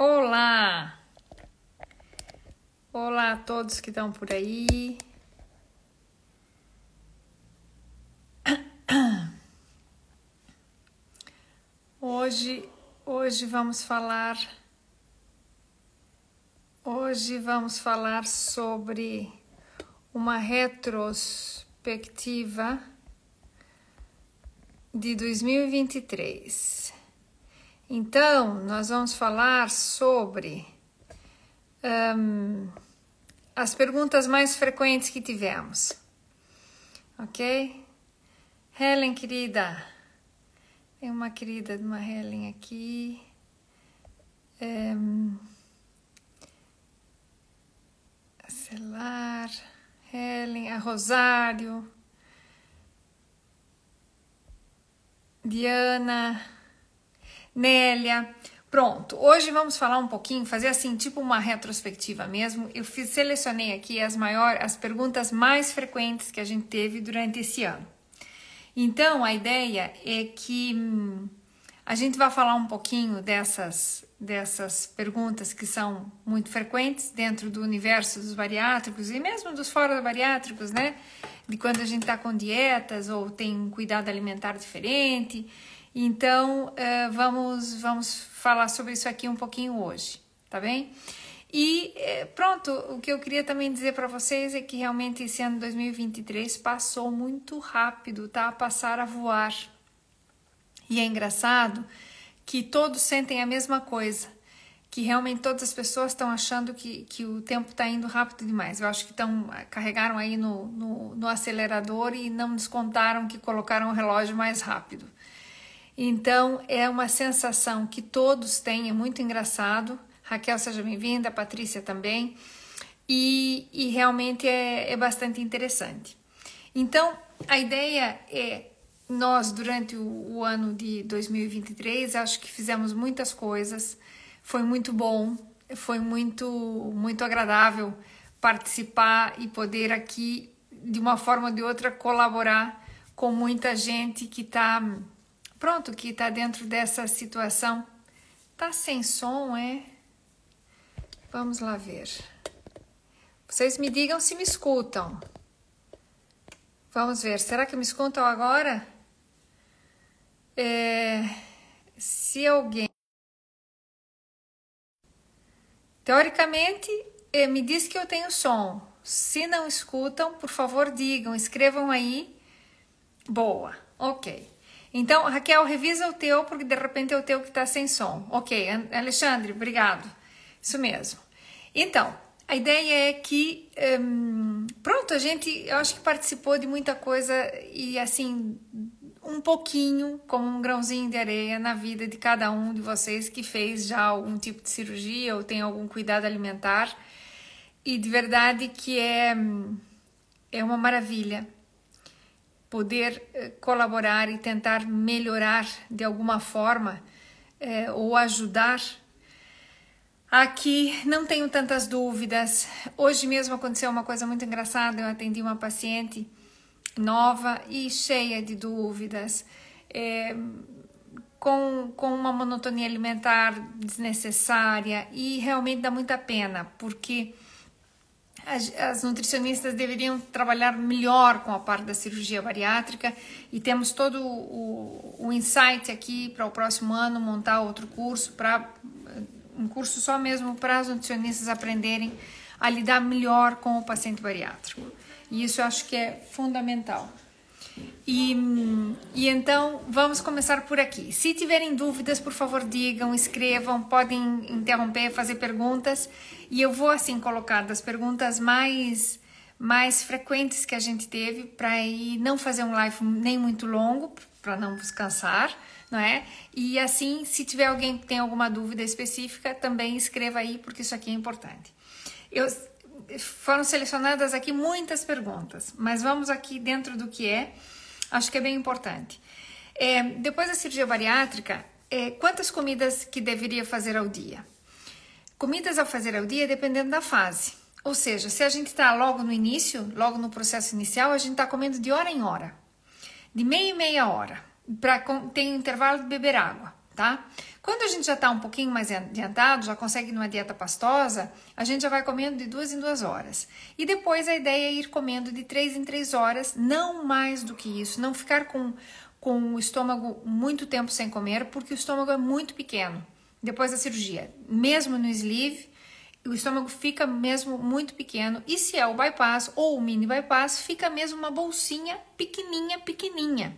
Olá! Olá a todos que estão por aí. Hoje, hoje vamos falar Hoje vamos falar sobre uma retrospectiva de 2023. Então, nós vamos falar sobre um, as perguntas mais frequentes que tivemos, ok? Helen, querida, tem uma querida de uma Helen aqui. Um, Celar, Helen, a Rosário, Diana, Nélia. Pronto, hoje vamos falar um pouquinho, fazer assim, tipo uma retrospectiva mesmo. Eu fiz, selecionei aqui as maiores, as perguntas mais frequentes que a gente teve durante esse ano. Então, a ideia é que hum, a gente vai falar um pouquinho dessas, dessas perguntas que são muito frequentes dentro do universo dos bariátricos e mesmo dos fora bariátricos, né? De quando a gente está com dietas ou tem um cuidado alimentar diferente. Então, uh, vamos, vamos falar sobre isso aqui um pouquinho hoje, tá bem? E eh, pronto, o que eu queria também dizer para vocês é que realmente esse ano 2023 passou muito rápido, tá? Passar a voar. E é engraçado que todos sentem a mesma coisa, que realmente todas as pessoas estão achando que, que o tempo está indo rápido demais. Eu acho que estão carregaram aí no, no, no acelerador e não descontaram que colocaram o relógio mais rápido. Então é uma sensação que todos têm, é muito engraçado. Raquel, seja bem-vinda, Patrícia também. E, e realmente é, é bastante interessante. Então, a ideia é nós, durante o, o, ano de 2023, acho que fizemos muitas coisas, foi muito bom, foi muito, muito agradável participar e poder aqui, de uma forma ou de outra, colaborar com muita gente que está, pronto, que está dentro dessa situação. Tá sem som, é? Vamos lá ver. Vocês me digam se me escutam. Vamos ver, será que me escutam agora? É, se alguém. Teoricamente, é, me diz que eu tenho som. Se não escutam, por favor, digam, escrevam aí. Boa, ok. Então, Raquel, revisa o teu, porque de repente é o teu que está sem som. Ok, Alexandre, obrigado. Isso mesmo. Então, a ideia é que, um, pronto, a gente, eu acho que participou de muita coisa e assim, um pouquinho, como um grãozinho de areia na vida de cada um de vocês que fez já algum tipo de cirurgia ou tem algum cuidado alimentar. E de verdade que é, é uma maravilha poder eh, colaborar e tentar melhorar de alguma forma é, ou ajudar. Aqui não tenho tantas dúvidas. Hoje mesmo aconteceu uma coisa muito engraçada. Eu atendi uma paciente nova e cheia de dúvidas, é, com, com uma monotonia alimentar desnecessária e realmente dá muita pena, porque as, as, nutricionistas deveriam trabalhar melhor com a parte da cirurgia bariátrica e temos todo o, o insight aqui para o próximo ano montar outro curso para um curso só mesmo para as nutricionistas aprenderem a lidar melhor com o paciente bariátrico. E isso eu acho que é fundamental. E, e então vamos começar por aqui. Se tiverem dúvidas, por favor, digam, escrevam, podem interromper, fazer perguntas. E eu vou assim colocar das perguntas mais mais frequentes que a gente teve para aí não fazer um live nem muito longo para não vos cansar, não é? E assim, se tiver alguém que tem alguma dúvida específica, também escreva aí porque isso aqui é importante. Eu foram selecionadas aqui muitas perguntas, mas vamos aqui dentro do que é, acho que é bem importante. É, depois da cirurgia bariátrica, é, quantas comidas que deveria fazer ao dia? Comidas a fazer ao dia dependendo da fase. Ou seja, se a gente está logo no início, logo no processo inicial, a gente está comendo de hora em hora, de meia e meia hora, um intervalo de beber água tá? Quando a gente já está um pouquinho mais adiantado, já consegue numa dieta pastosa, a gente já vai comendo de duas em duas horas. E depois a ideia é ir comendo de três em três horas, não mais do que isso, não ficar com, com o estômago muito tempo sem comer, porque o estômago é muito pequeno depois da cirurgia. Mesmo no sleeve, o estômago fica mesmo muito pequeno. E se é o bypass ou o mini bypass, fica mesmo uma bolsinha pequenininha, pequenininha.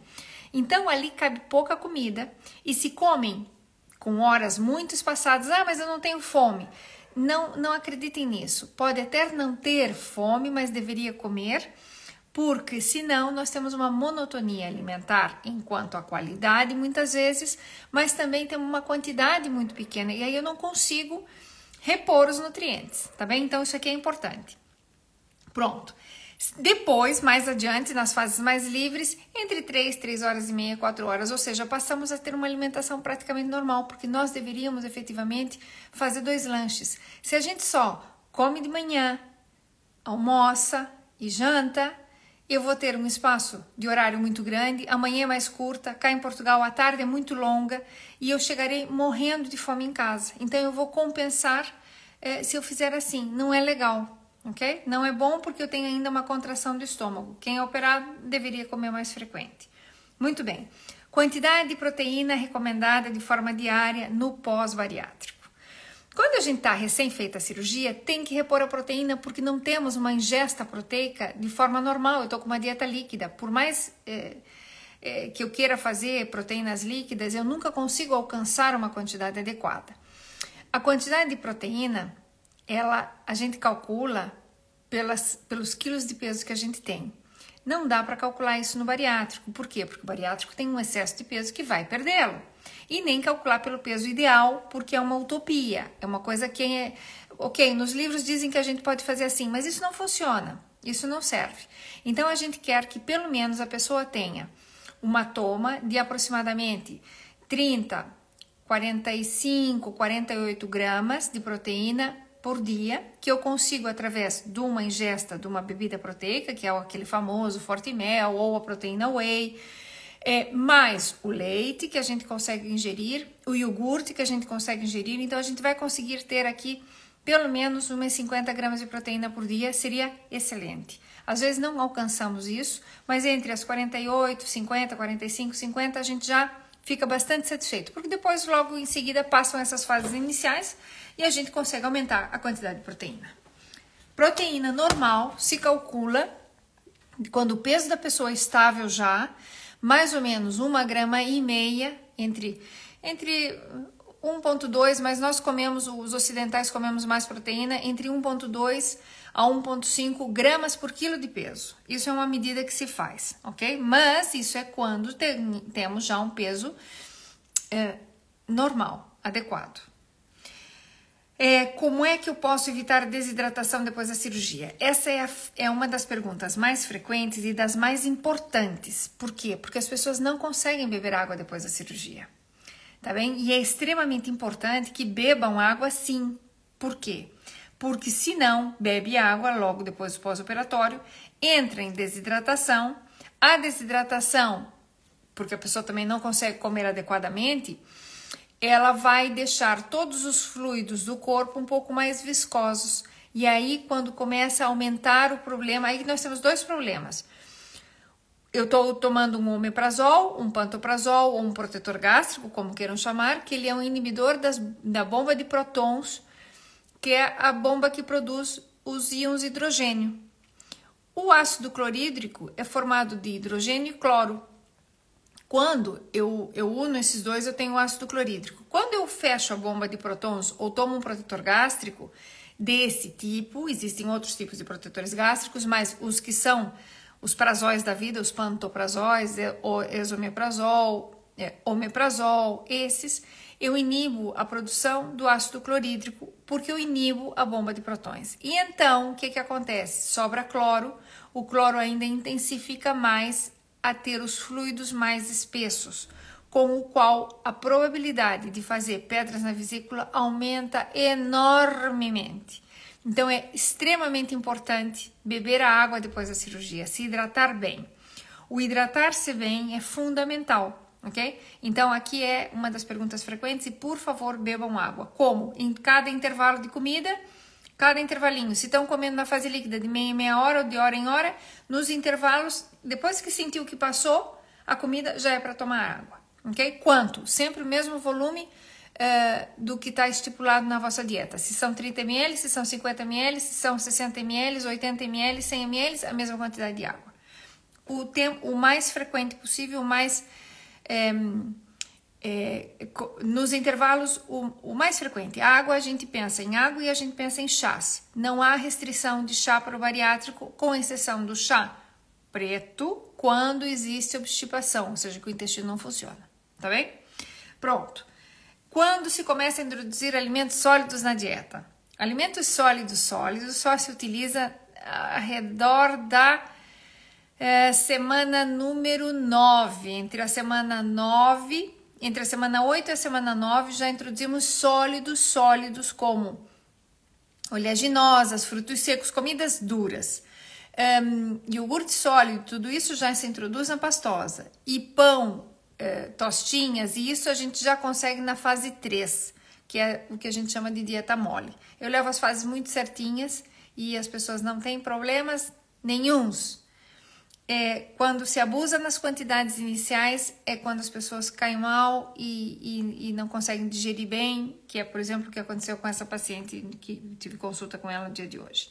Então ali cabe pouca comida e se comem com horas muito espaçadas, ah, mas eu não tenho fome. Não, não acreditem nisso. Pode até não ter fome, mas deveria comer, porque senão nós temos uma monotonia alimentar enquanto a qualidade muitas vezes, mas também temos uma quantidade muito pequena e aí eu não consigo repor os nutrientes, tá bem? Então isso aqui é importante. Pronto. Depois, mais adiante, nas fases mais livres, entre 3, 3 horas e meia, 4 horas, ou seja, passamos a ter uma alimentação praticamente normal, porque nós deveríamos efetivamente fazer dois lanches. Se a gente só come de manhã, almoça e janta, eu vou ter um espaço de horário muito grande, amanhã é mais curta, cá em Portugal a tarde é muito longa e eu chegarei morrendo de fome em casa. Então eu vou compensar eh, se eu fizer assim. Não é legal ok? Não é bom porque eu tenho ainda uma contração do estômago. Quem é operado deveria comer mais frequente. Muito bem. Quantidade de proteína recomendada de forma diária no pós-bariátrico. Quando a gente está recém-feita a cirurgia, tem que repor a proteína porque não temos uma ingesta proteica de forma normal. Eu estou com uma dieta líquida. Por mais é, é, que eu queira fazer proteínas líquidas, eu nunca consigo alcançar uma quantidade adequada. A quantidade de proteína ela a gente calcula pelas, pelos quilos de peso que a gente tem. Não dá para calcular isso no bariátrico. Por quê? Porque o bariátrico tem um excesso de peso que vai perdê-lo. E nem calcular pelo peso ideal, porque é uma utopia. É uma coisa que é. Ok, nos livros dizem que a gente pode fazer assim, mas isso não funciona. Isso não serve. Então a gente quer que pelo menos a pessoa tenha uma toma de aproximadamente 30, 45, 48 gramas de proteína por dia, que eu consigo através de uma ingesta de uma bebida proteica, que é aquele famoso forte mel ou a proteína whey, é, mais o leite que a gente consegue ingerir, o iogurte que a gente consegue ingerir, então a gente vai conseguir ter aqui pelo menos umas 50 gramas de proteína por dia, seria excelente. Às vezes não alcançamos isso, mas entre as 48, 50, 45, 50 a gente já fica bastante satisfeito, porque depois logo em seguida passam essas fases iniciais e a gente consegue aumentar a quantidade de proteína. Proteína normal se calcula quando o peso da pessoa é estável já, mais ou menos uma grama e meia entre entre 1.2, mas nós comemos, os ocidentais comemos mais proteína, entre 1.2 a 1.5 gramas por quilo de peso. Isso é uma medida que se faz, ok? Mas isso é quando tem, temos já um peso é, normal, adequado. É, como é que eu posso evitar desidratação depois da cirurgia? Essa é, a, é uma das perguntas mais frequentes e das mais importantes. Por quê? Porque as pessoas não conseguem beber água depois da cirurgia. Tá bem? E é extremamente importante que bebam água sim. Por quê? Porque se não bebe água logo depois do pós-operatório, entra em desidratação. A desidratação, porque a pessoa também não consegue comer adequadamente, ela vai deixar todos os fluidos do corpo um pouco mais viscosos. E aí, quando começa a aumentar o problema, aí nós temos dois problemas. Eu estou tomando um omeprazol, um pantoprazol ou um protetor gástrico, como queiram chamar, que ele é um inibidor das, da bomba de prótons, que é a bomba que produz os íons hidrogênio. O ácido clorídrico é formado de hidrogênio e cloro. Quando eu, eu uno esses dois, eu tenho ácido clorídrico. Quando eu fecho a bomba de prótons ou tomo um protetor gástrico desse tipo, existem outros tipos de protetores gástricos, mas os que são os prazóis da vida, os pantoprazóis, é, o esomeprazol, é, omeprazol, esses, eu inibo a produção do ácido clorídrico porque eu inibo a bomba de prótons. E então, o que, que acontece? Sobra cloro, o cloro ainda intensifica mais a ter os fluidos mais espessos, com o qual a probabilidade de fazer pedras na vesícula aumenta enormemente. Então é extremamente importante beber a água depois da cirurgia, se hidratar bem. O hidratar-se bem é fundamental, ok? Então aqui é uma das perguntas frequentes e por favor bebam água. Como? Em cada intervalo de comida, cada intervalinho. Se estão comendo na fase líquida de meia em meia hora ou de hora em hora, nos intervalos, depois que sentiu que passou, a comida já é para tomar água, ok? Quanto? Sempre o mesmo volume uh, do que está estipulado na vossa dieta. Se são 30 ml, se são 50 ml, se são 60 ml, 80 ml, 100 ml, a mesma quantidade de água. O, tempo, o mais frequente possível, o mais. É, é, nos intervalos, o, o, mais frequente. Água, a gente pensa em água e a gente pensa em chás. Não há restrição de chá para o bariátrico, com exceção do chá preto, quando existe obstipação, ou seja, que o intestino não funciona. Tá bem? Pronto. Quando se começa a introduzir alimentos sólidos na dieta? Alimentos sólidos sólidos só se utiliza ao redor da é, semana número 9. Entre a semana 9, entre a semana 8 e a semana 9, já introduzimos sólidos sólidos como oleaginosas, frutos secos, comidas duras. Um, iogurte sólido, tudo isso já se introduz na pastosa. E pão é, tostinhas, e isso a gente já consegue na fase 3, que é o que a gente chama de dieta mole. Eu levo as fases muito certinhas e as pessoas não têm problemas nenhums. É, quando se abusa nas quantidades iniciais, é quando as pessoas caem mal e, e, e, não conseguem digerir bem, que é, por exemplo, o que aconteceu com essa paciente que tive consulta com ela no dia de hoje.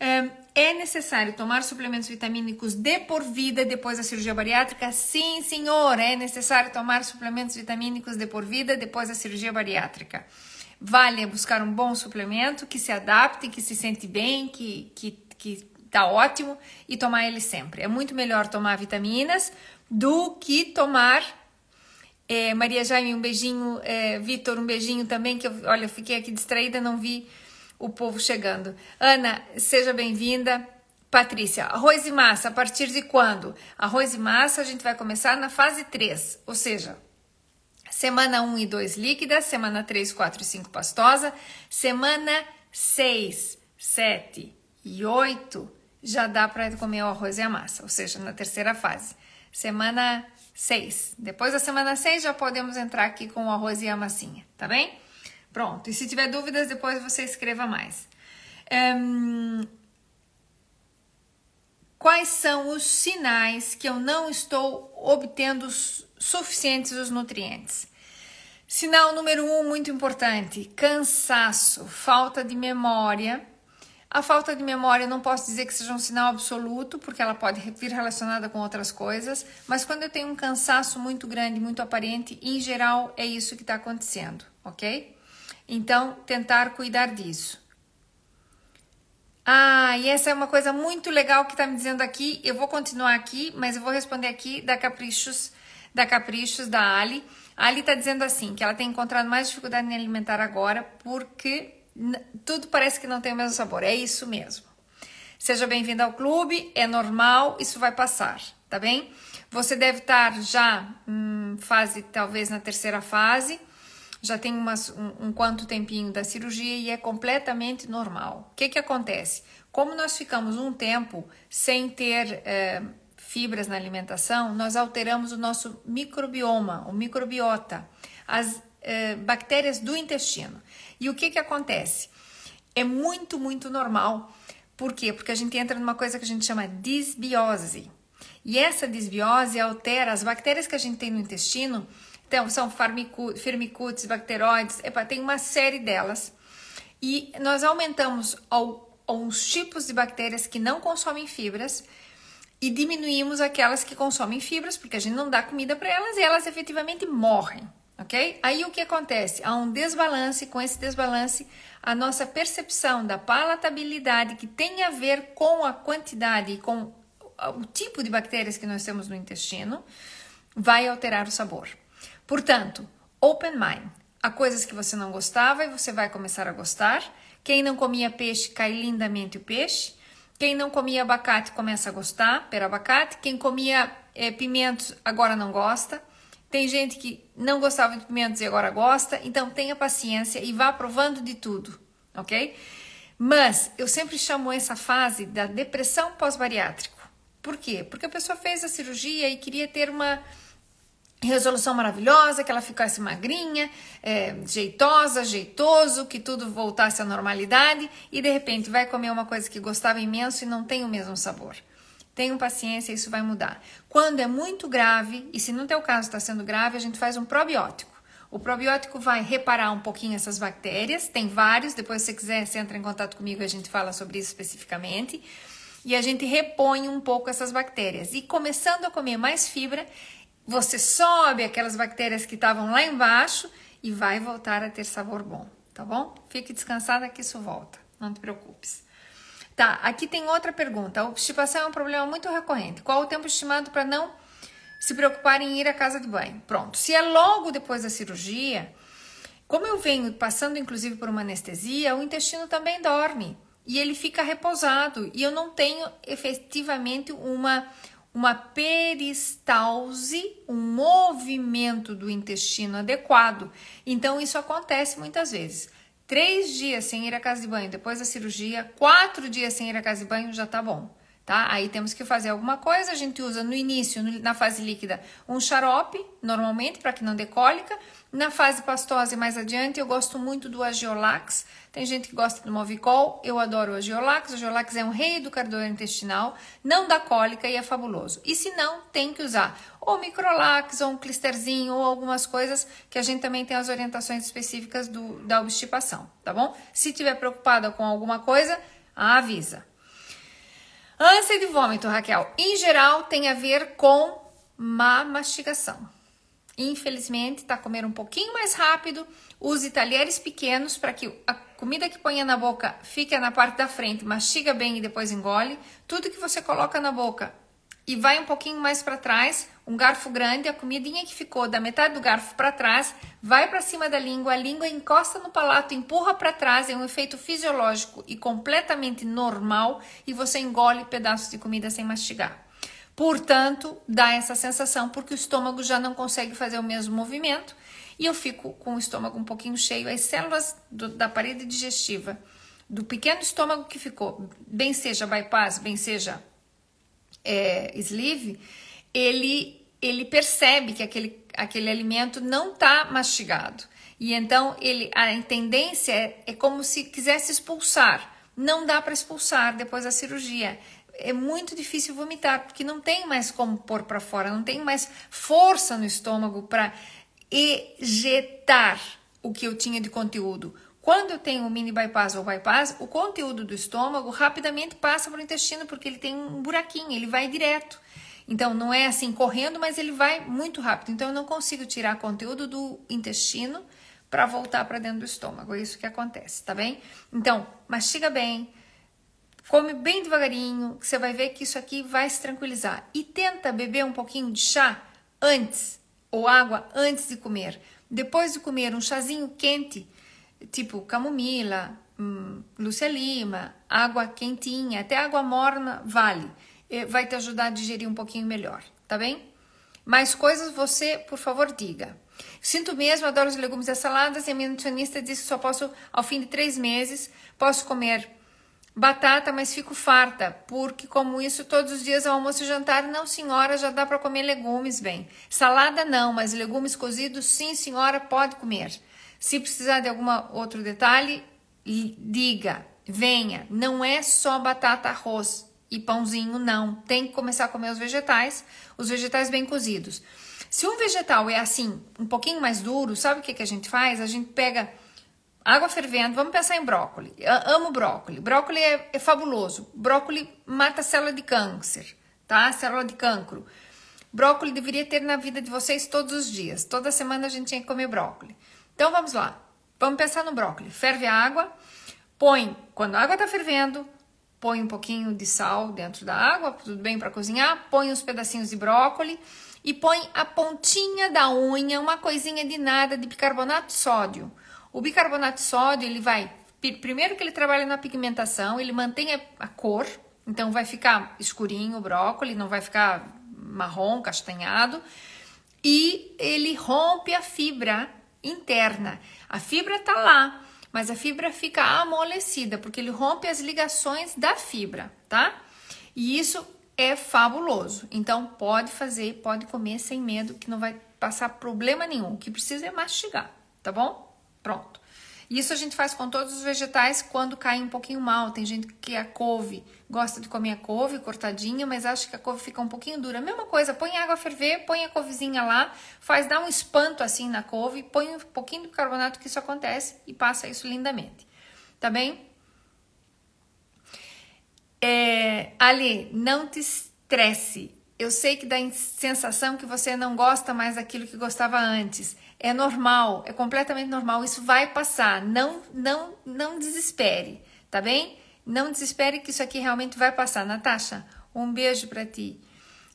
É necessário tomar suplementos vitamínicos de por vida depois da cirurgia bariátrica? Sim, senhor, é necessário tomar suplementos vitamínicos de por vida depois da cirurgia bariátrica. Vale buscar um bom suplemento que se adapte, que se sente bem, que, que, que tá ótimo e tomar ele sempre. É muito melhor tomar vitaminas do que tomar. É, Maria Jaime, um beijinho. É, Vitor, um beijinho também, que eu, olha, eu fiquei aqui distraída, não vi o povo chegando. Ana, seja bem-vinda. Patrícia, arroz e massa, a partir de quando? Arroz e massa a gente vai começar na fase 3, ou seja, semana 1 e 2 líquida, semana 3, 4 e 5 pastosa, semana 6, 7 e 8 já dá para comer o arroz e a massa, ou seja, na terceira fase. Semana 6. Depois da semana 6 já podemos entrar aqui com o arroz e a massinha, tá bem? Pronto. E se tiver dúvidas, depois você escreva mais. Um, quais são os sinais que eu não estou obtendo suficientes os nutrientes? Sinal número um, muito importante: cansaço, falta de memória. A falta de memória não posso dizer que seja um sinal absoluto, porque ela pode vir relacionada com outras coisas, mas quando eu tenho um cansaço muito grande, muito aparente, em geral é isso que está acontecendo, ok? Então, tentar cuidar disso. Ah, e essa é uma coisa muito legal que está me dizendo aqui. Eu vou continuar aqui, mas eu vou responder aqui da Caprichos, da Caprichos da Ali. A Ali está dizendo assim que ela tem encontrado mais dificuldade em alimentar agora porque tudo parece que não tem o mesmo sabor. É isso mesmo. Seja bem-vindo ao clube, é normal, isso vai passar, tá bem? Você deve estar já em fase, talvez na terceira fase já tem umas, um, um quanto tempinho da cirurgia e é completamente normal. O que, que acontece? Como nós ficamos um tempo sem ter é, fibras na alimentação, nós alteramos o nosso microbioma, o microbiota, as é, bactérias do intestino. E o que, que acontece? É muito, muito normal. Por quê? Porque a gente entra numa coisa que a gente chama disbiose. E essa disbiose altera as bactérias que a gente tem no intestino então, são firmicutes, bacteroides, tem uma série delas. E nós aumentamos alguns tipos de bactérias que não consomem fibras e diminuímos aquelas que consomem fibras, porque a gente não dá comida para elas e elas efetivamente morrem, ok? Aí o que acontece? Há um desbalance, com esse desbalance, a nossa percepção da palatabilidade, que tem a ver com a quantidade e com o tipo de bactérias que nós temos no intestino, vai alterar o sabor. Portanto, open mind. Há coisas que você não gostava e você vai começar a gostar. Quem não comia peixe, cai lindamente o peixe. Quem não comia abacate começa a gostar pelo abacate. Quem comia é, pimentos agora não gosta. Tem gente que não gostava de pimentos e agora gosta. Então tenha paciência e vá provando de tudo, ok? Mas eu sempre chamo essa fase da depressão pós-bariátrico. Por quê? Porque a pessoa fez a cirurgia e queria ter uma resolução maravilhosa, que ela ficasse magrinha, é, jeitosa, jeitoso, que tudo voltasse à normalidade e de repente vai comer uma coisa que gostava imenso e não tem o mesmo sabor. Tenham paciência, isso vai mudar. Quando é muito grave, e se no teu caso está sendo grave, a gente faz um probiótico. O probiótico vai reparar um pouquinho essas bactérias, tem vários, depois se você quiser, você entra em contato comigo a gente fala sobre isso especificamente. E a gente repõe um pouco essas bactérias. E começando a comer mais fibra, você sobe aquelas bactérias que estavam lá embaixo e vai voltar a ter sabor bom, tá bom? Fique descansada que isso volta, não te preocupes. Tá, aqui tem outra pergunta. A obstipação é um problema muito recorrente. Qual o tempo estimado para não se preocupar em ir à casa de banho? Pronto. Se é logo depois da cirurgia, como eu venho passando inclusive por uma anestesia, o intestino também dorme e ele fica repousado e eu não tenho efetivamente uma uma peristalse, um movimento do intestino adequado. Então isso acontece muitas vezes três dias sem ir à casa de banho depois da cirurgia, quatro dias sem ir à casa de banho já tá bom, tá? Aí temos que fazer alguma coisa. A gente usa no início, na fase líquida, um xarope, normalmente, para que não dê cólica. Na fase pastosa e mais adiante, eu gosto muito do Agiolax. Tem gente que gosta do Movicol, eu adoro o Agiolax. O Agiolax é um reeducador intestinal, não dá cólica e é fabuloso. E se não, tem que usar ou Microlax, ou um clisterzinho, ou algumas coisas que a gente também tem as orientações específicas do, da obstipação, tá bom? Se tiver preocupada com alguma coisa, avisa. Ânsia de vômito, Raquel, em geral tem a ver com má mastigação. Infelizmente, tá comendo um pouquinho mais rápido. Use talheres pequenos para que a comida que ponha na boca fique na parte da frente, mastiga bem e depois engole. Tudo que você coloca na boca e vai um pouquinho mais para trás, um garfo grande, a comidinha que ficou da metade do garfo para trás, vai para cima da língua, a língua encosta no palato, empurra para trás, é um efeito fisiológico e completamente normal e você engole pedaços de comida sem mastigar. Portanto, dá essa sensação porque o estômago já não consegue fazer o mesmo movimento e eu fico com o estômago um pouquinho cheio. As células do, da parede digestiva do pequeno estômago que ficou, bem seja bypass, bem seja é, sleeve, ele, ele percebe que aquele, aquele alimento não está mastigado. E então ele, a tendência é, é como se quisesse expulsar. Não dá para expulsar depois da cirurgia é muito difícil vomitar, porque não tem mais como pôr para fora, não tem mais força no estômago para ejetar o que eu tinha de conteúdo. Quando eu tenho um mini bypass ou bypass, o conteúdo do estômago rapidamente passa para o intestino, porque ele tem um buraquinho, ele vai direto. Então, não é assim correndo, mas ele vai muito rápido. Então, eu não consigo tirar conteúdo do intestino para voltar para dentro do estômago. É isso que acontece, tá bem? Então, mastiga bem, Come bem devagarinho, que você vai ver que isso aqui vai se tranquilizar. E tenta beber um pouquinho de chá antes, ou água antes de comer. Depois de comer um chazinho quente, tipo camomila, hum, lúcia lima, água quentinha, até água morna, vale. Vai te ajudar a digerir um pouquinho melhor, tá bem? Mais coisas você, por favor, diga. Sinto mesmo, adoro os legumes e as saladas e a minha nutricionista disse que só posso, ao fim de três meses, posso comer Batata, mas fico farta, porque como isso todos os dias almoço e jantar, não senhora, já dá para comer legumes, bem. Salada não, mas legumes cozidos, sim senhora, pode comer. Se precisar de algum outro detalhe, diga, venha. Não é só batata, arroz e pãozinho, não. Tem que começar a comer os vegetais, os vegetais bem cozidos. Se um vegetal é assim, um pouquinho mais duro, sabe o que, que a gente faz? A gente pega água fervendo, vamos pensar em brócolis. Eu amo brócolis. Brócolis é, é, fabuloso. Brócolis mata célula de câncer, tá? Célula de cancro. Brócolis deveria ter na vida de vocês todos os dias. Toda semana a gente tinha que comer brócolis. Então vamos lá. Vamos pensar no brócolis. Ferve a água, põe, quando a água está fervendo, põe um pouquinho de sal dentro da água, tudo bem para cozinhar, põe uns pedacinhos de brócolis e põe a pontinha da unha, uma coisinha de nada de bicarbonato sódio o bicarbonato de sódio, ele vai, primeiro que ele trabalha na pigmentação, ele mantém a, cor, então vai ficar escurinho o brócolis, não vai ficar marrom, castanhado, e ele rompe a fibra interna. A fibra tá lá, mas a fibra fica amolecida, porque ele rompe as ligações da fibra, tá? E isso é fabuloso. Então pode fazer, pode comer sem medo que não vai passar problema nenhum. O que precisa é mastigar, tá bom? Pronto. Isso a gente faz com todos os vegetais quando cai um pouquinho mal. Tem gente que a couve gosta de comer a couve cortadinha, mas acha que a couve fica um pouquinho dura. Mesma coisa, põe água a ferver, põe a couvezinha lá, faz dar um espanto assim na couve, põe um pouquinho de carbonato que isso acontece e passa isso lindamente. Tá bem? É, Ali, não te estresse. Eu sei que dá sensação que você não gosta mais daquilo que gostava antes. É normal, é completamente normal. Isso vai passar. Não, não, não desespere, tá bem? Não desespere que isso aqui realmente vai passar. Natasha, um beijo para ti.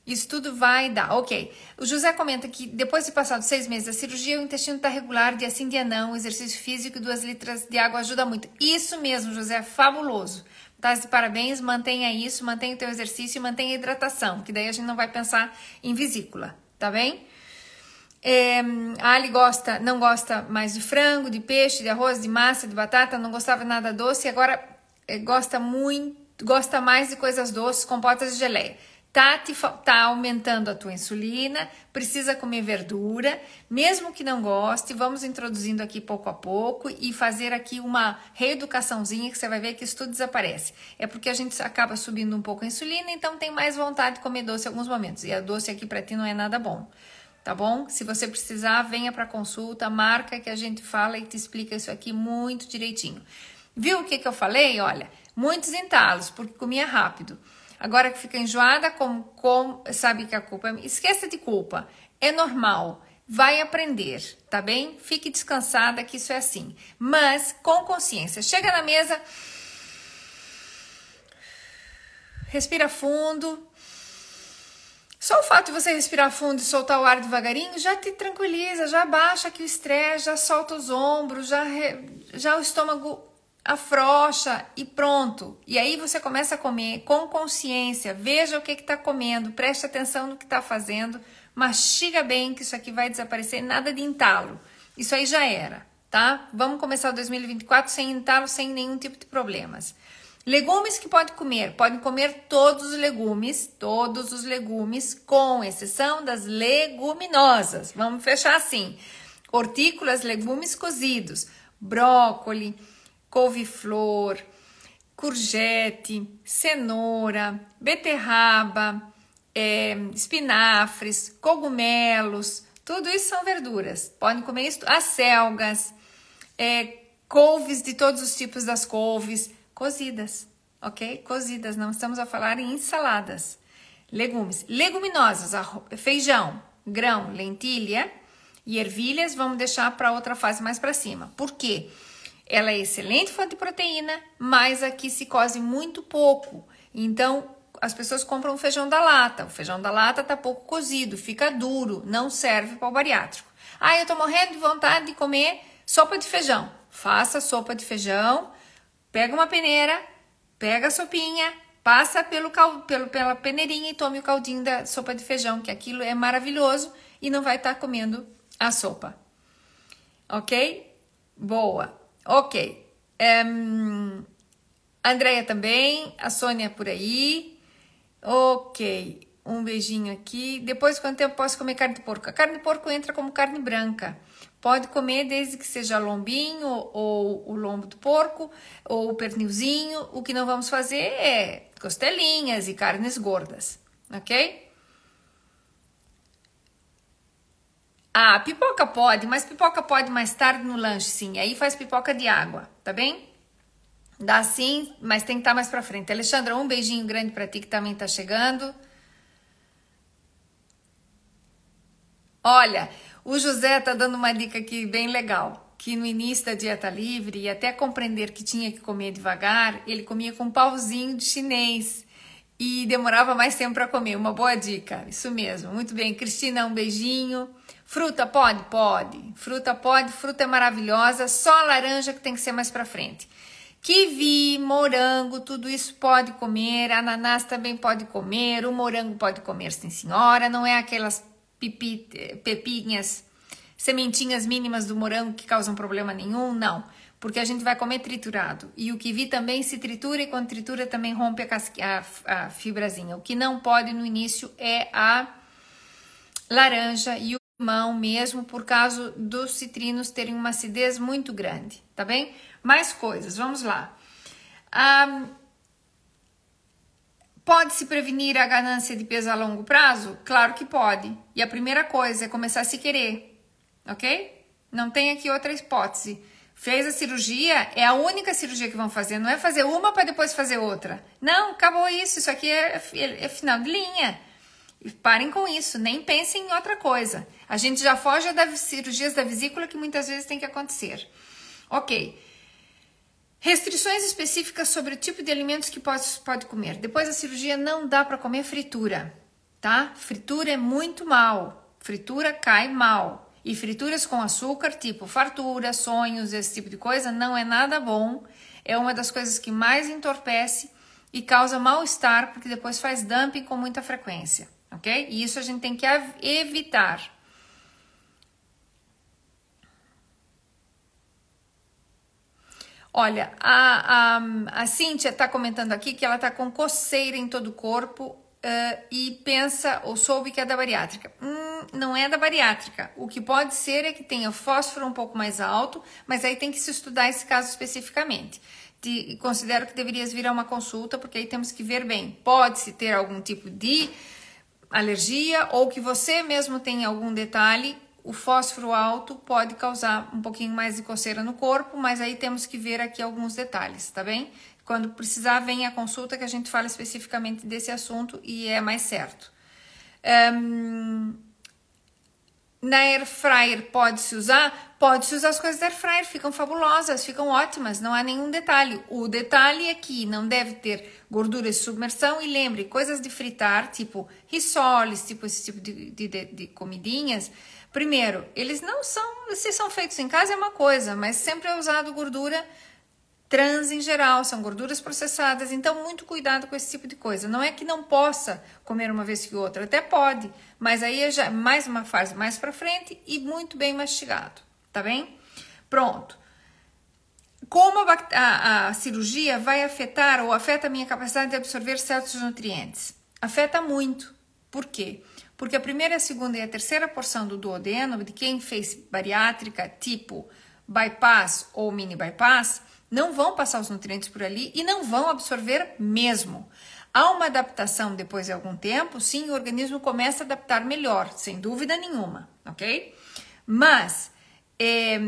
Isso tudo vai dar. Ok. O José comenta que depois de passar seis meses da cirurgia, o intestino está regular, dia sim, dia não. Exercício físico e duas litros de água ajuda muito. Isso mesmo, José, fabuloso. Tá de parabéns, mantenha isso, mantenha o teu exercício e mantenha a hidratação, que daí a gente não vai pensar em vesícula, tá bem? É, a Ali gosta, não gosta mais de frango, de peixe, de arroz, de massa, de batata, não gostava nada doce, agora é, gosta muito, gosta mais de coisas doces, compotas de geleia. Tá, te, tá aumentando a tua insulina, precisa comer verdura, mesmo que não goste, vamos introduzindo aqui pouco a pouco e fazer aqui uma reeducaçãozinha que você vai ver que isso tudo desaparece. É porque a gente acaba subindo um pouco a insulina, então tem mais vontade de comer doce em alguns momentos. E a doce aqui para ti não é nada bom tá bom? Se você precisar, venha para consulta, marca que a gente fala e te explica isso aqui muito direitinho. Viu o que, que eu falei? Olha, muitos entalos, porque comia rápido. Agora que fica enjoada, sabe que a culpa é. Esqueça de culpa, é normal. Vai aprender, tá bem? Fique descansada que isso é assim. Mas com consciência. Chega na mesa, respira fundo, só o fato de você respirar fundo e soltar o ar devagarinho já te tranquiliza, já baixa aqui o estresse, já solta os ombros, já, já o estômago afrouxa e pronto. E aí você começa a comer com consciência, veja o que está comendo, preste atenção no que está fazendo, mastiga bem que isso aqui vai desaparecer, nada de entalo. Isso aí já era, tá? Vamos começar o 2024 sem entalo, sem nenhum tipo de problemas. Legumes que pode comer, pode comer todos os legumes, todos os legumes, com exceção das leguminosas. Vamos fechar assim: hortícolas, legumes cozidos, brócolis, couve-flor, courgette, cenoura, beterraba, é, espinafres, cogumelos, tudo isso são verduras. Podem comer isso, acelgas, é, couves de todos os tipos das couves cozidas, ok? Cozidas, não estamos a falar em ensaladas. Legumes, leguminosas, feijão, grão, lentilha e ervilhas, vamos deixar para outra fase mais para cima. Por quê? Ela é excelente fonte de proteína, mas aqui se coze muito pouco. Então, as pessoas compram feijão da lata. O feijão da lata tá pouco cozido, fica duro, não serve para o bariátrico. Ah, eu tô morrendo de vontade de comer sopa de feijão. Faça sopa de feijão Pega uma peneira, pega a sopinha, passa pelo, pelo, pela peneirinha e tome o caldinho da sopa de feijão, que aquilo é maravilhoso e não vai estar tá comendo a sopa. Ok? Boa. Ok. Um, Andréia também, a Sônia por aí. Ok. Um beijinho aqui. Depois, quanto tempo posso comer carne de porco? A carne de porco entra como carne branca. Pode comer desde que seja lombinho ou o lombo do porco ou o pernilzinho. O que não vamos fazer é costelinhas e carnes gordas, ok? Ah, pipoca pode, mas pipoca pode mais tarde no lanche, sim. Aí faz pipoca de água, tá bem? Dá sim, mas tem que estar tá mais pra frente. Alexandra, um beijinho grande para ti que também tá chegando. Olha, o José tá dando uma dica aqui bem legal, que no início da dieta livre e até compreender que tinha que comer devagar, ele comia com um pauzinho de chinês e demorava mais tempo para comer. Uma boa dica, isso mesmo. Muito bem, Cristina, um beijinho. Fruta pode? Pode. Fruta pode, fruta é maravilhosa, só laranja que tem que ser mais para frente. Kiwi, morango, tudo isso pode comer, ananás também pode comer, o morango pode comer, sim senhora, não é aquelas pipi, pepinhas, sementinhas mínimas do morango que causam problema nenhum, não. Porque a gente vai comer triturado. E o kiwi também se tritura e quando tritura também rompe a, a, a fibrazinha. O que não pode no início é a laranja e o mão mesmo por causa dos citrinos terem uma acidez muito grande, tá bem? Mais coisas, vamos lá. Um, pode se prevenir a ganância de peso a longo prazo? Claro que pode. E a primeira coisa é começar a se querer, ok? Não tem aqui outra hipótese. Fez a cirurgia, é a única cirurgia que vão fazer, não é fazer uma para depois fazer outra. Não, acabou isso, isso aqui é, é, é final de linha. Parem com isso, nem pensem em outra coisa. A gente já foge das cirurgias da vesícula que muitas vezes tem que acontecer. Ok. Restrições específicas sobre o tipo de alimentos que pode, pode comer. Depois da cirurgia não dá para comer fritura, tá? Fritura é muito mal. Fritura cai mal. E frituras com açúcar, tipo fartura, sonhos, esse tipo de coisa, não é nada bom. É uma das coisas que mais entorpece e causa mal-estar, porque depois faz dumping com muita frequência ok? E isso a gente tem que evitar. Olha, a, a, a Cíntia está comentando aqui que ela está com coceira em todo o corpo uh, e pensa ou soube que é da bariátrica. Hum, não é da bariátrica. O que pode ser é que tenha fósforo um pouco mais alto, mas aí tem que se estudar esse caso especificamente. De, considero que deverias vir a uma consulta, porque aí temos que ver bem. Pode-se ter algum tipo de alergia ou que você mesmo tem algum detalhe, o fósforo alto pode causar um pouquinho mais de coceira no corpo, mas aí temos que ver aqui alguns detalhes, tá bem? Quando precisar, vem a consulta que a gente fala especificamente desse assunto e é mais certo. Um, na air fryer pode-se usar? Pode-se usar as coisas da air fryer, ficam fabulosas, ficam ótimas, não há nenhum detalhe. O detalhe é que não deve ter gordura de submersão e lembre, coisas de fritar, tipo risoles, tipo esse tipo de, de, de comidinhas. Primeiro, eles não são, se são feitos em casa é uma coisa, mas sempre é usado gordura trans em geral, são gorduras processadas, então muito cuidado com esse tipo de coisa. Não é que não possa comer uma vez que outra, até pode, mas aí é já mais uma fase mais para frente e muito bem mastigado, tá bem? Pronto. Como a, a, a, cirurgia vai afetar ou afeta a minha capacidade de absorver certos nutrientes? Afeta muito. Por quê? Porque a primeira, a segunda e a terceira porção do duodeno, de quem fez bariátrica tipo bypass ou mini bypass, não vão passar os nutrientes por ali e não vão absorver mesmo. Há uma adaptação depois de algum tempo, sim, o organismo começa a adaptar melhor, sem dúvida nenhuma, ok? Mas é,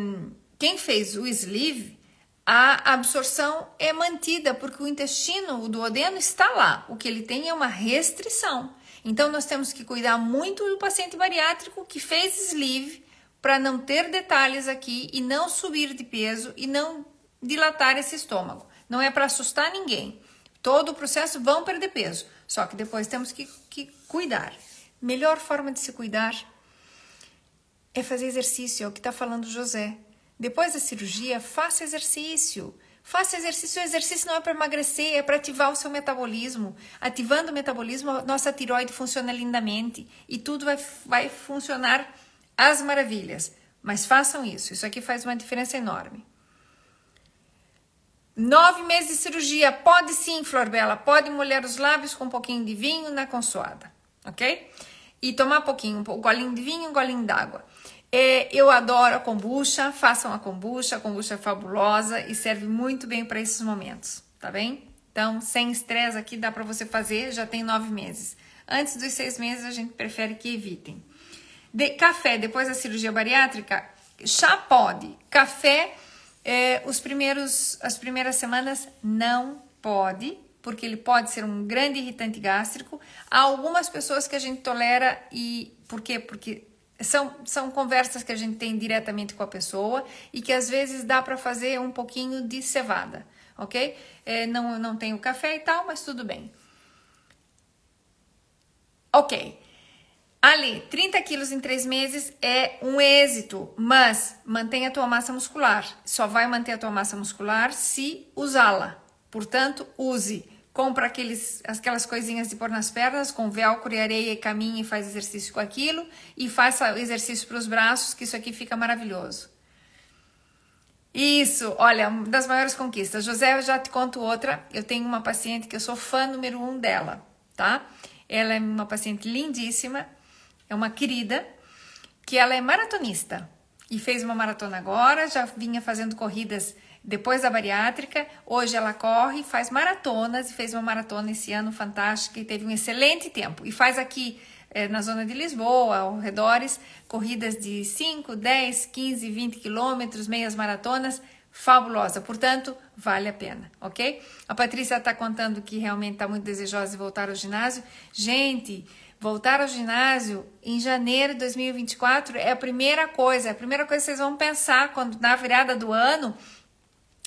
quem fez o sleeve, a absorção é mantida, porque o intestino, o duodeno, está lá. O que ele tem é uma restrição. Então, nós temos que cuidar muito do paciente bariátrico que fez sleeve para não ter detalhes aqui e não subir de peso e não dilatar esse estômago. Não é para assustar ninguém. Todo o processo vão perder peso, só que depois temos que, que cuidar. Melhor forma de se cuidar é fazer exercício, é o que está falando José. Depois da cirurgia, faça exercício. Faça exercício. O exercício não é para emagrecer, é para ativar o seu metabolismo. Ativando o metabolismo, nossa tiroide funciona lindamente e tudo vai, vai funcionar às maravilhas. Mas façam isso, isso aqui faz uma diferença enorme. Nove meses de cirurgia, pode sim, Florbela, pode molhar os lábios com um pouquinho de vinho na consoada, ok? E tomar um pouquinho, um golinho de vinho, um golinho d'água. É, eu adoro a kombucha, façam a kombucha, a kombucha é fabulosa e serve muito bem para esses momentos, tá bem? Então, sem estresse aqui, dá para você fazer, já tem nove meses. Antes dos seis meses, a gente prefere que evitem. De, café, depois da cirurgia bariátrica, chá pode. Café é, os primeiros, as primeiras semanas não pode, porque ele pode ser um grande irritante gástrico. Há algumas pessoas que a gente tolera e por quê? Porque são, são conversas que a gente tem diretamente com a pessoa e que às vezes dá para fazer um pouquinho de cevada, ok? É, não, não tenho café e tal, mas tudo bem. Ok. Ali, 30 quilos em 3 meses é um êxito, mas mantenha a tua massa muscular. Só vai manter a tua massa muscular se usá-la. Portanto, use. Compra aqueles, aquelas coisinhas de pôr nas pernas com velcro e areia e caminhe e faz exercício com aquilo. E faça exercício para os braços, que isso aqui fica maravilhoso. Isso, olha, uma das maiores conquistas. José, eu já te conto outra. Eu tenho uma paciente que eu sou fã número um dela, tá? Ela é uma paciente lindíssima, é uma querida. que ela é maratonista e fez uma maratona agora, já vinha fazendo corridas depois da bariátrica. Hoje ela corre, faz maratonas e fez uma maratona esse ano fantástica e teve um excelente tempo. E faz aqui é, na zona de Lisboa, ao redores, corridas de 5, 10, 15, 20 quilômetros, meias maratonas, fabulosa. Portanto, vale a pena, ok? A Patrícia está contando que realmente está muito desejosa de voltar ao ginásio. Gente, voltar ao ginásio em janeiro de 2024 é a primeira coisa, é a primeira coisa que vocês vão pensar quando na virada do ano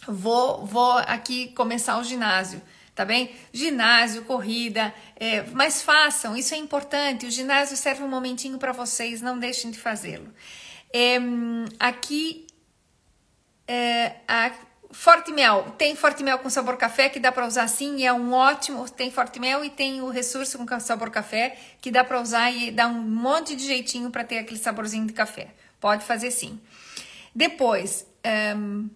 vou, vou aqui começar o ginásio tá bem? Ginásio, corrida, é, mas façam, isso é importante. O ginásio serve um momentinho para vocês, não deixem de fazê-lo. É, aqui, é, a Forte Mel, tem Forte Mel com sabor café que dá para usar sim, é um ótimo. Tem Forte Mel e tem o Ressurso com sabor café que dá para usar e dá um monte de jeitinho para ter aquele saborzinho de café. Pode fazer sim. Depois, um,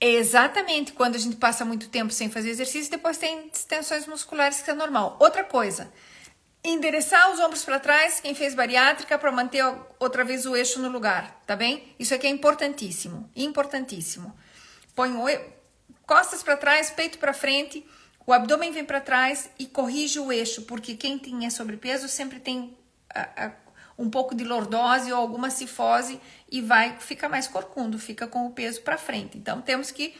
é exatamente quando a gente passa muito tempo sem fazer exercício, depois tem tensões musculares que é normal. Outra coisa, endereçar os ombros para trás, quem fez bariátrica, para manter outra vez o eixo no lugar, tá bem? Isso aqui é importantíssimo, importantíssimo. Põe o costas para trás, peito para frente, o abdômen vem para trás e corrige o eixo, porque quem tem sobrepeso sempre tem a, a um pouco de lordose ou alguma cifose e vai ficar mais corcundo, fica com o peso para frente. Então temos que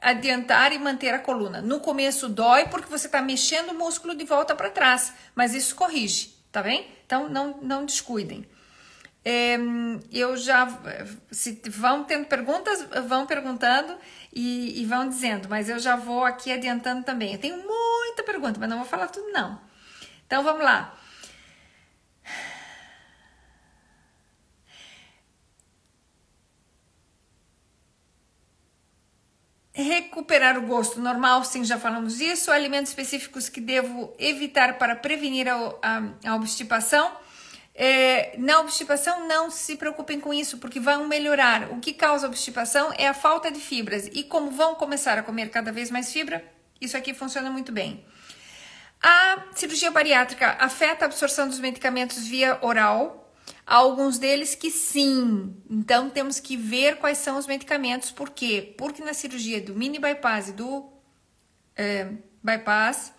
adiantar e manter a coluna. No começo dói porque você está mexendo o músculo de volta para trás, mas isso corrige, tá bem? Então não, não descuidem. É, eu já, se vão tendo perguntas, vão perguntando e, e, vão dizendo, mas eu já vou aqui adiantando também. Eu tenho muita pergunta, mas não vou falar tudo não. Então vamos lá. Recuperar o gosto normal, sim, já falamos disso. Alimentos específicos que devo evitar para prevenir a, a, a obstipação. É, na obstipação, não se preocupem com isso, porque vão melhorar. O que causa obstipação é a falta de fibras. E como vão começar a comer cada vez mais fibra, isso aqui funciona muito bem. A cirurgia bariátrica afeta a absorção dos medicamentos via oral, Há alguns deles que sim. Então temos que ver quais são os medicamentos. Por quê? Porque na cirurgia do mini bypass e do é, bypass,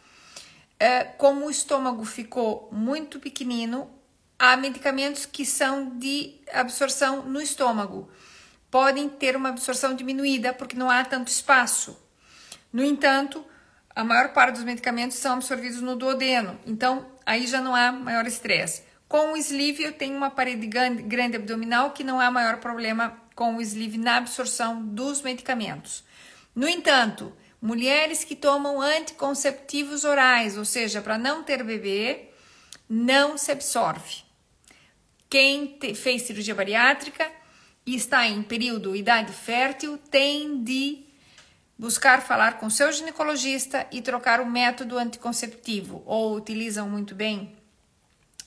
é, como o estômago ficou muito pequenino, há medicamentos que são de absorção no estômago. Podem ter uma absorção diminuída porque não há tanto espaço. No entanto, a maior parte dos medicamentos são absorvidos no duodeno, então aí já não há maior estresse. Com o sleeve, eu tenho uma parede grande, abdominal que não há maior problema com o sleeve na absorção dos medicamentos. No entanto, mulheres que tomam anticonceptivos orais, ou seja, para não ter bebê, não se absorve. Quem te, fez cirurgia bariátrica e está em período idade fértil tem de buscar falar com seu ginecologista e trocar o método anticonceptivo ou utilizam muito bem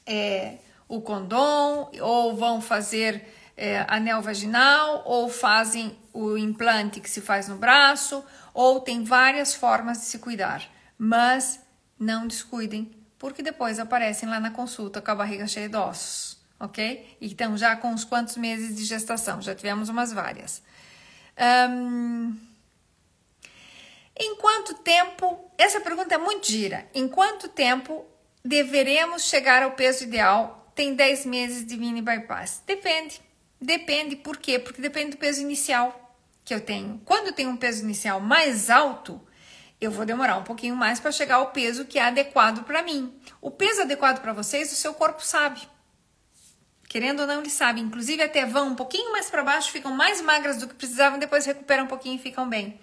é, o condom, ou vão fazer é, anel vaginal, ou fazem o implante que se faz no braço, ou tem várias formas de se cuidar. Mas não descuidem, porque depois aparecem lá na consulta com a barriga cheia de ossos, ok? Então, já com uns quantos meses de gestação, já tivemos umas várias. Um, em quanto tempo, essa pergunta é muito gira, em quanto tempo deveremos chegar ao peso ideal tem 10 meses de mini bypass? Depende. Depende, por quê? Porque depende do peso inicial que eu tenho. Quando eu tenho um peso inicial mais alto, eu vou demorar um pouquinho mais para chegar ao peso que é adequado para mim. O peso adequado para vocês, o seu corpo sabe. Querendo ou não, ele sabe. Inclusive, até vão um pouquinho mais para baixo, ficam mais magras do que precisavam, depois recuperam um pouquinho e ficam bem.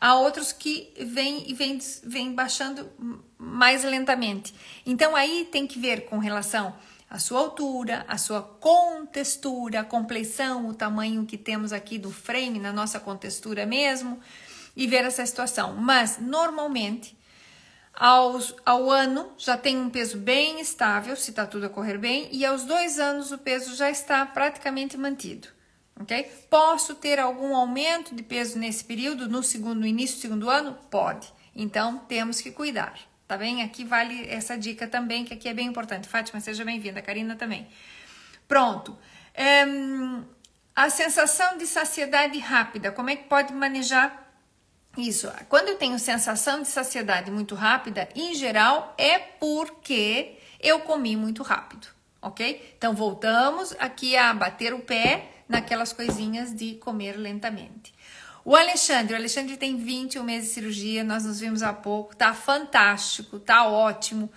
Há outros que vêm e vêm, vêm baixando mais lentamente. Então aí tem que ver com relação à sua altura, à sua contextura, a compleição, o tamanho que temos aqui do frame na nossa contextura mesmo e ver essa situação. Mas normalmente aos, ao ano já tem um peso bem estável, se está tudo a correr bem, e aos dois anos o peso já está praticamente mantido ok? Posso ter algum aumento de peso nesse período, no segundo, no início do segundo ano? Pode. Então, temos que cuidar, tá bem? Aqui vale essa dica também, que aqui é bem importante. Fátima, seja bem-vinda, Karina também. Pronto. Um, a sensação de saciedade rápida, como é que pode manejar isso? Quando eu tenho sensação de saciedade muito rápida, em geral é porque eu comi muito rápido, ok? Então voltamos aqui a bater o pé naquelas coisinhas de comer lentamente. O Alexandre, o Alexandre tem 21 meses de cirurgia, nós nos vimos há pouco, tá fantástico, tá ótimo,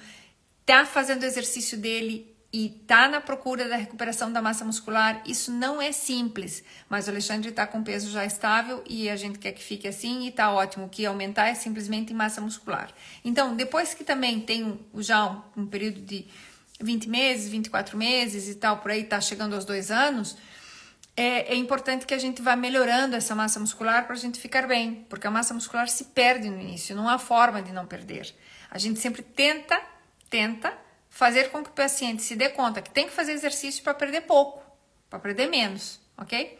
tá fazendo o exercício dele e tá na procura da recuperação da massa muscular. Isso não é simples, mas o Alexandre tá com peso já estável e a gente quer que fique assim e tá ótimo. Que aumentar é simplesmente massa muscular. Então, depois que também tem já um, um período de 20 meses, 24 meses e tal, por aí tá chegando aos dois anos, é, é, importante que a gente vá melhorando essa massa muscular para a gente ficar bem, porque a massa muscular se perde no início, não há forma de não perder. A gente sempre tenta, tenta fazer com que o paciente se dê conta que tem que fazer exercício para perder pouco, para perder menos, ok?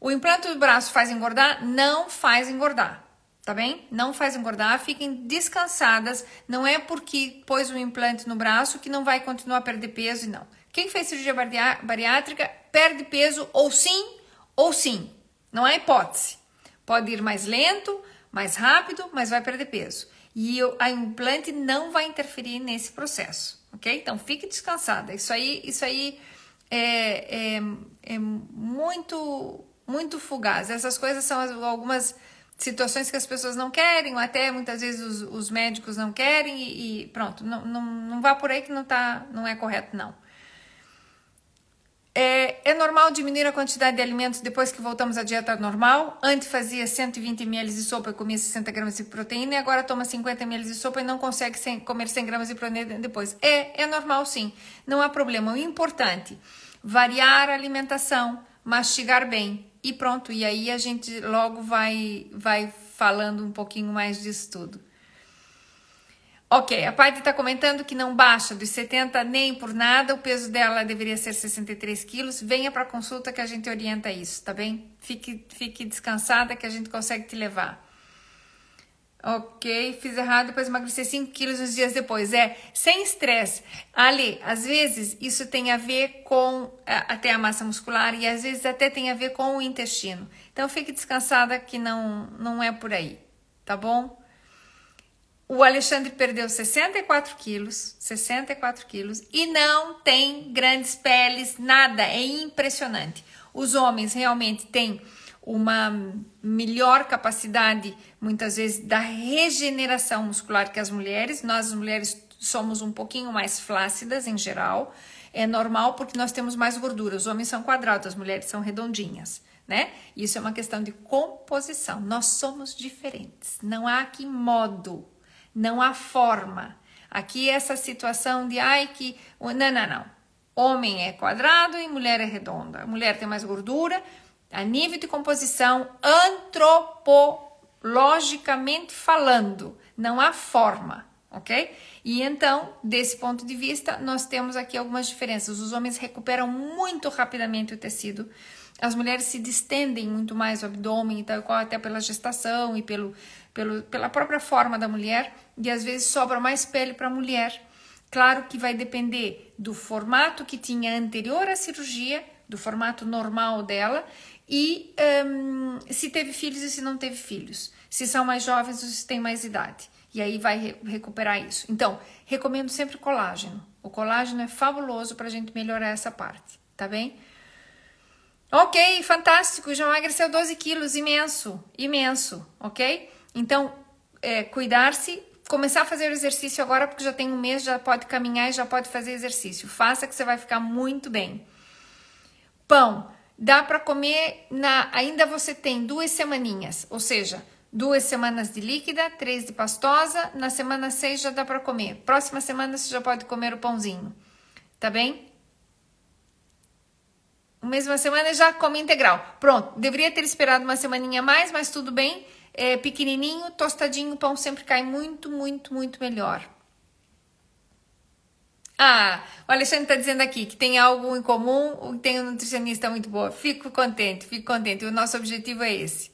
O implante do braço faz engordar? Não faz engordar, tá bem? Não faz engordar, fiquem descansadas. Não é porque pôs o implante no braço que não vai continuar a perder peso não. Quem fez cirurgia bariátrica perde peso ou sim ou sim. Não há hipótese. Pode ir mais lento, mais rápido, mas vai perder peso. E a implante não vai interferir nesse processo, ok? Então fique descansada. Isso aí, isso aí é, é, é muito, muito fugaz. Essas coisas são algumas situações que as pessoas não querem, ou até muitas vezes os, os médicos não querem, e, e, pronto, não, não, não vá por aí que não, tá, não é correto, não. É, é, normal diminuir a quantidade de alimentos depois que voltamos à dieta normal? Antes fazia 120 ml de sopa e comia 60 gramas de proteína e agora toma 50 ml de sopa e não consegue comer 100 gramas de proteína depois. É, é normal sim, não há problema. O importante, variar a alimentação, mastigar bem e pronto. E aí a gente logo vai, vai falando um pouquinho mais disso tudo. Ok, a Paty está comentando que não baixa dos 70 nem por nada, o peso dela deveria ser 63 quilos. Venha para consulta que a gente orienta isso, tá bem? Fique, fique descansada que a gente consegue te levar. Ok, fiz errado, depois emagreci 5 quilos uns dias depois. É, sem estresse. Ali, às vezes isso tem a ver com até a massa muscular e às vezes até tem a ver com o intestino. Então fique descansada que não, não é por aí, tá bom? O Alexandre perdeu 64 quilos, 64 quilos e não tem grandes peles, nada, é impressionante. Os homens realmente têm uma melhor capacidade, muitas vezes, da regeneração muscular que as mulheres. Nós, as mulheres, somos um pouquinho mais flácidas em geral. É normal porque nós temos mais gordura. Os homens são quadrados, as mulheres são redondinhas, né? Isso é uma questão de composição. Nós somos diferentes. Não há aqui modo não há forma. Aqui essa situação de ai que não, não, não. Homem é quadrado e mulher é redonda. A mulher tem mais gordura. A nível de composição antropologicamente falando, não há forma, ok? E então, desse ponto de vista, nós temos aqui algumas diferenças. Os homens recuperam muito rapidamente o tecido. As mulheres se distendem muito mais o abdômen e tal, até pela gestação e pelo pelo, pela própria forma da mulher e às vezes sobra mais pele para a mulher. Claro que vai depender do formato que tinha anterior à cirurgia, do formato normal dela e um, se teve filhos e se não teve filhos, se são mais jovens ou se têm mais idade. E aí vai re recuperar isso. Então, recomendo sempre colágeno. O colágeno é fabuloso para a gente melhorar essa parte, tá bem? Ok, fantástico. Já emagreceu 12 quilos, imenso, imenso, ok? Então, é, cuidar-se, começar a fazer o exercício agora, porque já tem um mês, já pode caminhar e já pode fazer exercício. Faça que você vai ficar muito bem. Pão, dá para comer na. Ainda você tem duas semaninhas, ou seja, duas semanas de líquida, três de pastosa. Na semana seis já dá para comer. Próxima semana você já pode comer o pãozinho, tá bem? Mesma semana já come integral. Pronto, deveria ter esperado uma semaninha mais, mas tudo bem é, pequenininho, tostadinho, o pão sempre cai muito, muito, muito melhor. Ah, o Alexandre está dizendo aqui que tem algo em comum, tem um nutricionista muito boa. Fico contente, fico contente. O nosso objetivo é esse.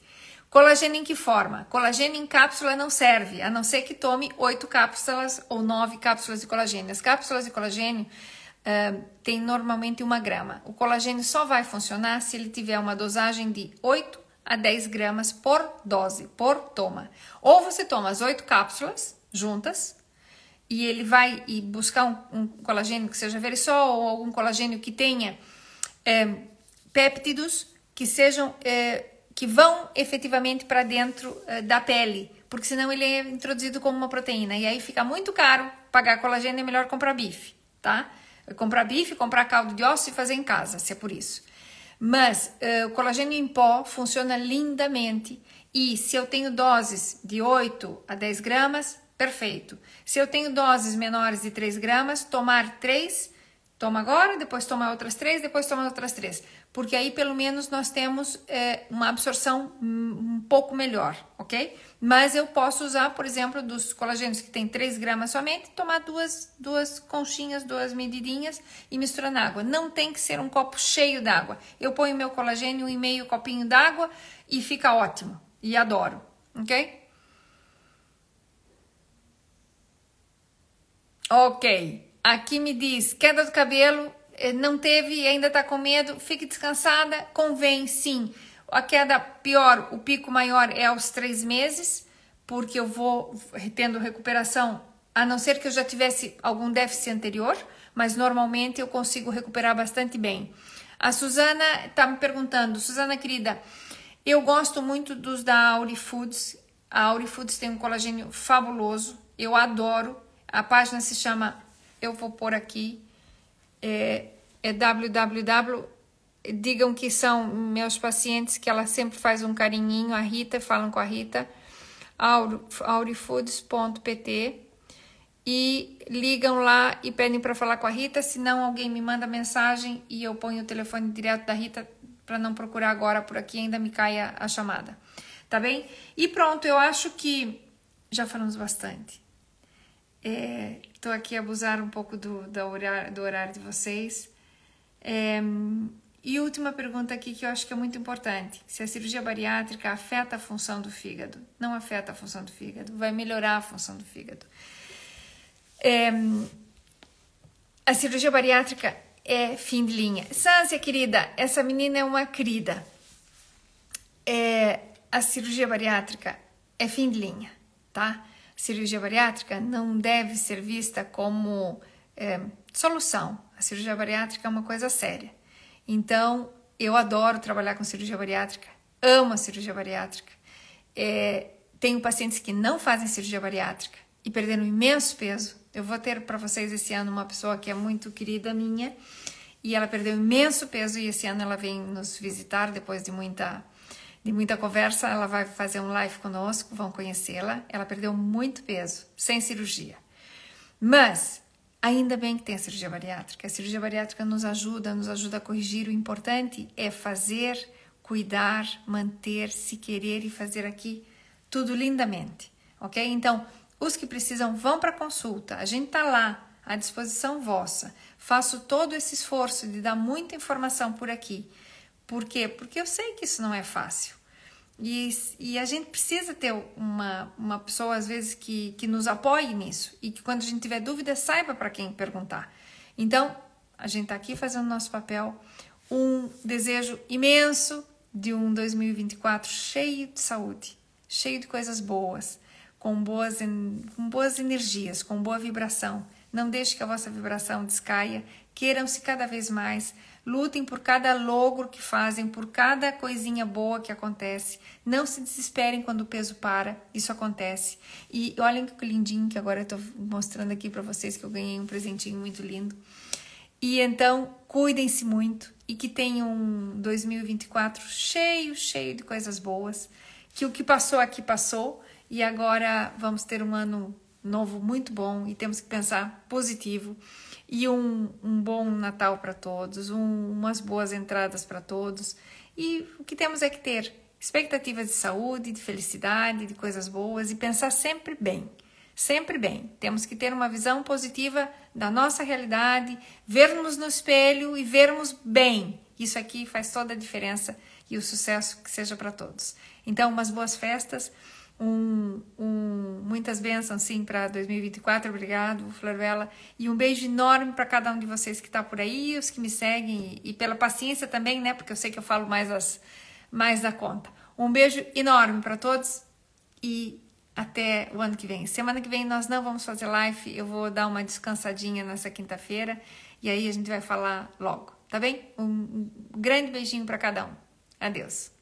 Colagênio em que forma? Colagênio em cápsula não serve, a não ser que tome oito cápsulas ou nove cápsulas de colagênio. As cápsulas de colagênio uh, tem normalmente uma grama. O colagênio só vai funcionar se ele tiver uma dosagem de 8 a 10 gramas por dose, por toma. Ou você toma as 8 cápsulas juntas e ele vai e buscar um, um colagênio que seja verisol ou algum colagênio que tenha é, péptidos que sejam é, que vão efetivamente para dentro é, da pele, porque senão ele é introduzido como uma proteína e aí fica muito caro pagar colagênio é melhor comprar bife, tá? Comprar bife, comprar caldo de osso e fazer em casa, se é por isso. Mas uh, o colagênio em pó funciona lindamente e se eu tenho doses de 8 a 10 gramas, perfeito. Se eu tenho doses menores de 3 gramas, tomar 3, toma agora, depois toma outras 3, depois toma outras 3 porque aí pelo menos nós temos é, uma absorção um pouco melhor, ok? Mas eu posso usar, por exemplo, dos colagênios que tem 3 gramas somente, tomar duas, duas conchinhas, duas medidinhas e misturar na água. Não tem que ser um copo cheio d'água. Eu ponho meu colagênio em meio copinho d'água e fica ótimo. E adoro, ok? Ok. Aqui me diz queda do cabelo não teve e ainda está com medo, fique descansada, convém sim. A queda pior, o pico maior é aos três meses, porque eu vou tendo recuperação, a não ser que eu já tivesse algum déficit anterior, mas normalmente eu consigo recuperar bastante bem. A Suzana está me perguntando, Suzana querida, eu gosto muito dos da Auri Foods. A Auri Foods tem um colagênio fabuloso, eu adoro. A página se chama, eu vou pôr aqui, é, é www. Digam que são meus pacientes, que ela sempre faz um carinhinho, a Rita, falam com a Rita, aurifoods.pt e ligam lá e pedem para falar com a Rita, senão alguém me manda mensagem e eu ponho o telefone direto da Rita para não procurar agora por aqui, ainda me caia a chamada. Tá bem? E pronto, eu acho que já falamos bastante. Estou é, aqui a abusar um pouco do, do, horário, do horário de vocês. É, e última pergunta aqui que eu acho que é muito importante: se a cirurgia bariátrica afeta a função do fígado? Não afeta a função do fígado, vai melhorar a função do fígado. É, a cirurgia bariátrica é fim de linha. Sância, querida, essa menina é uma querida. É, a cirurgia bariátrica é fim de linha, tá? Cirurgia bariátrica não deve ser vista como é, solução. A cirurgia bariátrica é uma coisa séria. Então, eu adoro trabalhar com cirurgia bariátrica, amo a cirurgia bariátrica. É, tenho pacientes que não fazem cirurgia bariátrica e perderam imenso peso. Eu vou ter para vocês esse ano uma pessoa que é muito querida minha e ela perdeu imenso peso e esse ano ela vem nos visitar depois de muita de muita conversa, ela vai fazer um live conosco, vão conhecê-la. Ela perdeu muito peso, sem cirurgia. Mas, ainda bem que tem a cirurgia bariátrica. A cirurgia bariátrica nos ajuda, nos ajuda a corrigir. O importante é fazer, cuidar, manter, se querer e fazer aqui tudo lindamente, ok? Então, os que precisam vão para consulta. A gente tá lá à disposição vossa. Faço todo esse esforço de dar muita informação por aqui por quê? Porque eu sei que isso não é fácil. E, e a gente precisa ter uma, uma pessoa, às vezes, que, que nos apoie nisso e que, quando a gente tiver dúvida, saiba para quem perguntar. Então, a gente está aqui fazendo nosso papel. Um desejo imenso de um 2024 cheio de saúde, cheio de coisas boas, com boas, com boas energias, com boa vibração. Não deixe que a vossa vibração descaia. Queiram-se cada vez mais Lutem por cada logro que fazem, por cada coisinha boa que acontece. Não se desesperem quando o peso para, isso acontece. E olhem que lindinho que agora eu tô mostrando aqui para vocês que eu ganhei um presentinho muito lindo. E então, cuidem-se muito e que tenham um 2024 cheio, cheio de coisas boas. Que o que passou aqui passou e agora vamos ter um ano novo muito bom e temos que pensar positivo e um, um bom Natal para todos, um, umas boas entradas para todos. E o que temos é que ter expectativas de saúde, de felicidade, de coisas boas e pensar sempre bem. Sempre bem. Temos que ter uma visão positiva da nossa realidade, vermos no espelho e vermos bem. Isso aqui faz toda a diferença e o sucesso que seja para todos. Então, umas boas festas, um, um muitas bênçãos sim para 2024. Obrigado, Florvela. E um beijo enorme para cada um de vocês que está por aí, os que me seguem e, pela paciência também, né? Porque eu sei que eu falo mais as mais da conta. Um beijo enorme para todos e até o ano que vem. Semana que vem nós não vamos fazer live, eu vou dar uma descansadinha nessa quinta-feira e aí a gente vai falar logo, tá bem? Um grande beijinho para cada um. Adeus.